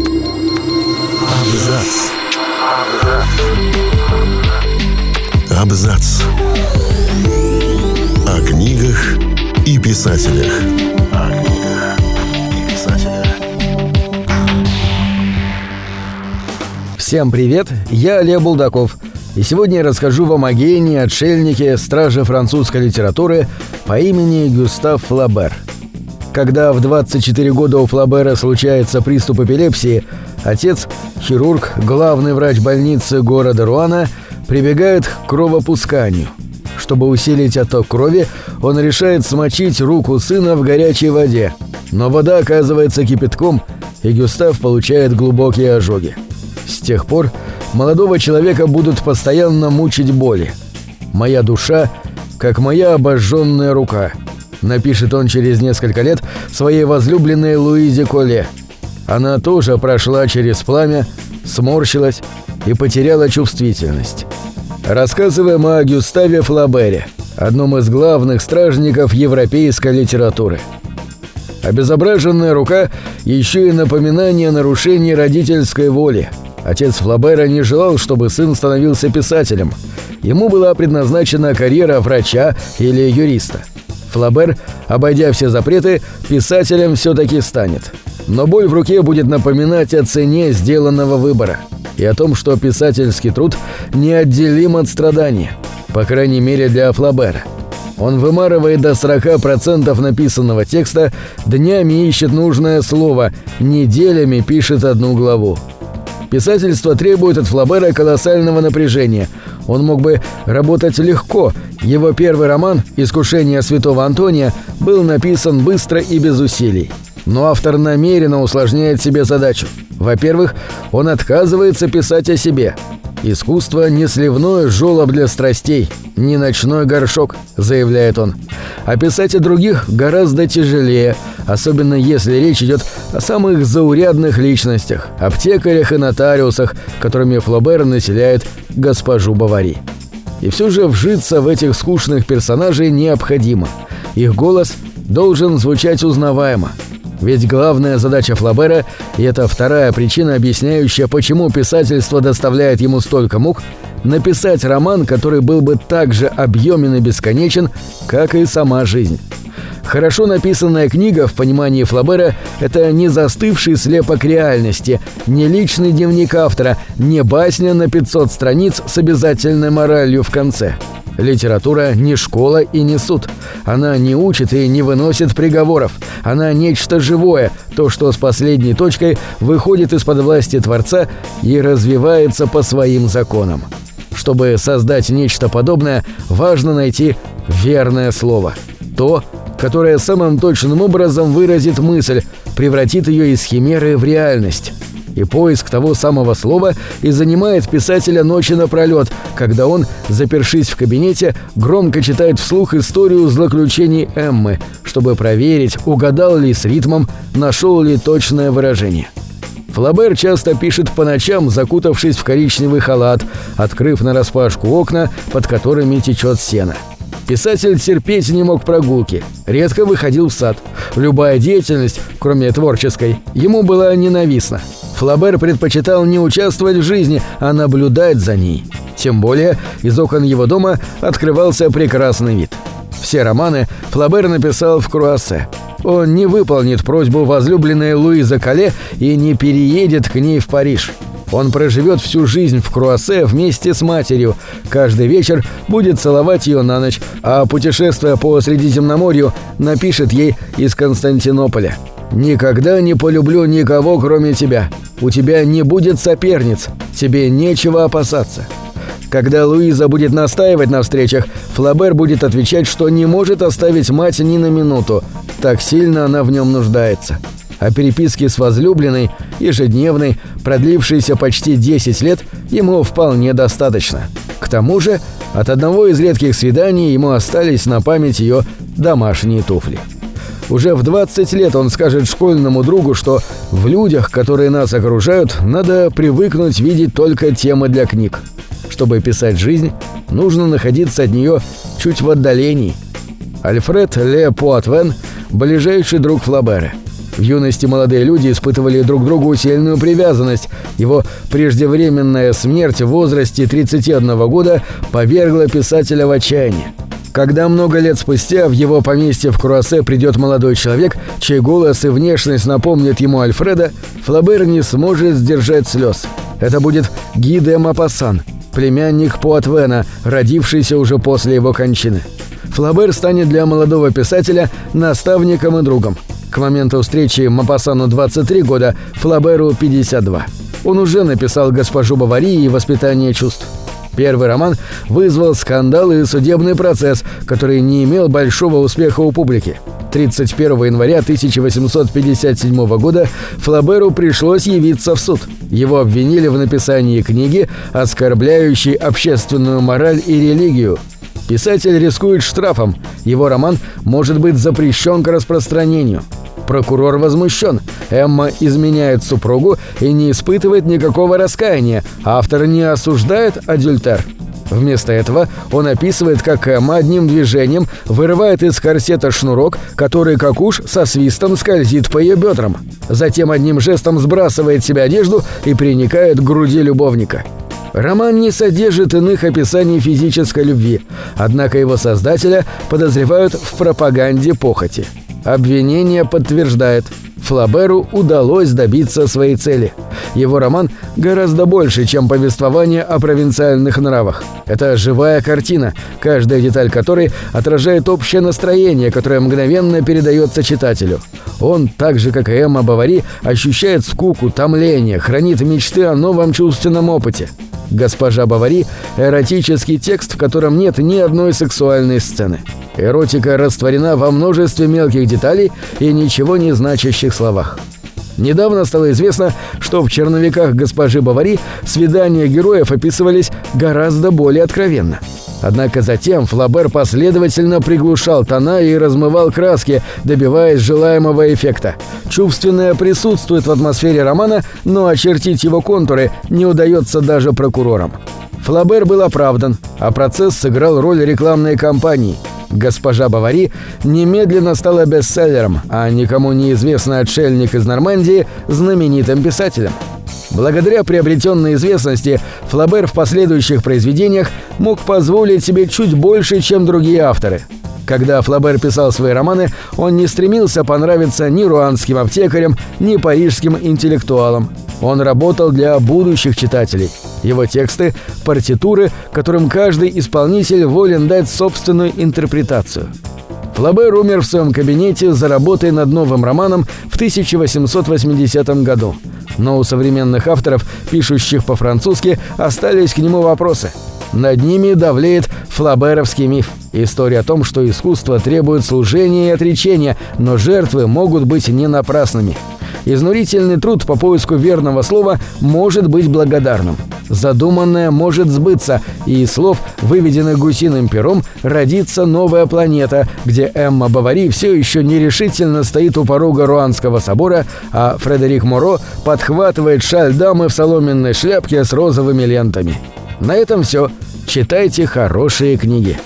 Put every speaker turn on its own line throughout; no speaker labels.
Абзац. Абзац. О книгах и писателях. О книгах и писателях.
Всем привет, я Олег Булдаков. И сегодня я расскажу вам о гении, отшельнике, страже французской литературы по имени Гюстав Флабер. Когда в 24 года у Флабера случается приступ эпилепсии, отец, хирург, главный врач больницы города Руана, прибегает к кровопусканию. Чтобы усилить отток крови, он решает смочить руку сына в горячей воде. Но вода оказывается кипятком, и Гюстав получает глубокие ожоги. С тех пор молодого человека будут постоянно мучить боли. «Моя душа, как моя обожженная рука», напишет он через несколько лет своей возлюбленной Луизе Коле. Она тоже прошла через пламя, сморщилась и потеряла чувствительность. Рассказываем о Гюставе Флабере, одном из главных стражников европейской литературы. Обезображенная рука – еще и напоминание нарушений родительской воли. Отец Флабера не желал, чтобы сын становился писателем. Ему была предназначена карьера врача или юриста. Флабер, обойдя все запреты, писателем все-таки станет. Но боль в руке будет напоминать о цене сделанного выбора и о том, что писательский труд неотделим от страдания, по крайней мере для Флабера. Он вымарывает до 40% написанного текста, днями ищет нужное слово, неделями пишет одну главу. Писательство требует от Флабера колоссального напряжения. Он мог бы работать легко. Его первый роман «Искушение святого Антония» был написан быстро и без усилий. Но автор намеренно усложняет себе задачу. Во-первых, он отказывается писать о себе. «Искусство не сливной жёлоб для страстей, не ночной горшок», — заявляет он. А писать о других гораздо тяжелее, особенно если речь идет о самых заурядных личностях, аптекарях и нотариусах, которыми Флобер населяет госпожу Бавари. И все же вжиться в этих скучных персонажей необходимо. Их голос должен звучать узнаваемо. Ведь главная задача Флабера, и это вторая причина, объясняющая, почему писательство доставляет ему столько мук, написать роман, который был бы так же объемен и бесконечен, как и сама жизнь. Хорошо написанная книга в понимании Флабера – это не застывший слепок реальности, не личный дневник автора, не басня на 500 страниц с обязательной моралью в конце – Литература не школа и не суд. Она не учит и не выносит приговоров. Она нечто живое, то, что с последней точкой выходит из-под власти Творца и развивается по своим законам. Чтобы создать нечто подобное, важно найти верное слово. То, которое самым точным образом выразит мысль, превратит ее из химеры в реальность. И поиск того самого слова и занимает писателя ночи напролет, когда он, запершись в кабинете, громко читает вслух историю злоключений Эммы, чтобы проверить, угадал ли с ритмом, нашел ли точное выражение. Флабер часто пишет по ночам, закутавшись в коричневый халат, открыв нараспашку окна, под которыми течет сено. Писатель терпеть не мог прогулки, редко выходил в сад. Любая деятельность, кроме творческой, ему была ненавистна. Флабер предпочитал не участвовать в жизни, а наблюдать за ней. Тем более, из окон его дома открывался прекрасный вид. Все романы Флабер написал в Круассе. Он не выполнит просьбу возлюбленной Луизы Кале и не переедет к ней в Париж. Он проживет всю жизнь в Круассе вместе с матерью, каждый вечер будет целовать ее на ночь, а путешествуя по Средиземноморью напишет ей из Константинополя. «Никогда не полюблю никого, кроме тебя. У тебя не будет соперниц. Тебе нечего опасаться». Когда Луиза будет настаивать на встречах, Флабер будет отвечать, что не может оставить мать ни на минуту. Так сильно она в нем нуждается. А переписки с возлюбленной, ежедневной, продлившейся почти 10 лет, ему вполне достаточно. К тому же, от одного из редких свиданий ему остались на память ее домашние туфли. Уже в 20 лет он скажет школьному другу, что в людях, которые нас окружают, надо привыкнуть видеть только темы для книг. Чтобы писать жизнь, нужно находиться от нее чуть в отдалении. Альфред Ле Пуатвен – ближайший друг Флабера. В юности молодые люди испытывали друг другу сильную привязанность. Его преждевременная смерть в возрасте 31 года повергла писателя в отчаяние. Когда много лет спустя в его поместье в Круассе придет молодой человек, чей голос и внешность напомнят ему Альфреда, Флабер не сможет сдержать слез. Это будет Ги де Мапассан, племянник Пуатвена, родившийся уже после его кончины. Флабер станет для молодого писателя наставником и другом. К моменту встречи Мапассану 23 года, Флаберу 52. Он уже написал «Госпожу Бавари» и «Воспитание чувств». Первый роман вызвал скандал и судебный процесс, который не имел большого успеха у публики. 31 января 1857 года Флаберу пришлось явиться в суд. Его обвинили в написании книги, оскорбляющей общественную мораль и религию. Писатель рискует штрафом. Его роман может быть запрещен к распространению. Прокурор возмущен. Эмма изменяет супругу и не испытывает никакого раскаяния. Автор не осуждает адюльтер. Вместо этого он описывает, как Эмма одним движением вырывает из корсета шнурок, который, как уж, со свистом скользит по ее бедрам. Затем одним жестом сбрасывает себе одежду и приникает к груди любовника. Роман не содержит иных описаний физической любви, однако его создателя подозревают в пропаганде похоти. Обвинение подтверждает, Флаберу удалось добиться своей цели. Его роман гораздо больше, чем повествование о провинциальных нравах. Это живая картина, каждая деталь которой отражает общее настроение, которое мгновенно передается читателю. Он, так же как и Эмма Бавари, ощущает скуку, томление, хранит мечты о новом чувственном опыте. «Госпожа Бавари» — эротический текст, в котором нет ни одной сексуальной сцены. Эротика растворена во множестве мелких деталей и ничего не значащих словах. Недавно стало известно, что в черновиках госпожи Бавари свидания героев описывались гораздо более откровенно. Однако затем Флабер последовательно приглушал тона и размывал краски, добиваясь желаемого эффекта. Чувственное присутствует в атмосфере романа, но очертить его контуры не удается даже прокурорам. Флабер был оправдан, а процесс сыграл роль рекламной кампании – «Госпожа Бавари» немедленно стала бестселлером, а никому неизвестный отшельник из Нормандии – знаменитым писателем. Благодаря приобретенной известности Флабер в последующих произведениях мог позволить себе чуть больше, чем другие авторы – когда Флабер писал свои романы, он не стремился понравиться ни руанским аптекарям, ни парижским интеллектуалам. Он работал для будущих читателей. Его тексты – партитуры, которым каждый исполнитель волен дать собственную интерпретацию. Флабер умер в своем кабинете за работой над новым романом в 1880 году. Но у современных авторов, пишущих по-французски, остались к нему вопросы – над ними давлеет флаберовский миф. История о том, что искусство требует служения и отречения, но жертвы могут быть не напрасными. Изнурительный труд по поиску верного слова может быть благодарным. Задуманное может сбыться, и из слов, выведенных гусиным пером, родится новая планета, где Эмма Бавари все еще нерешительно стоит у порога Руанского собора, а Фредерик Моро подхватывает шаль дамы в соломенной шляпке с розовыми лентами. На этом все. Читайте хорошие книги.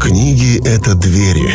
Книги — это двери,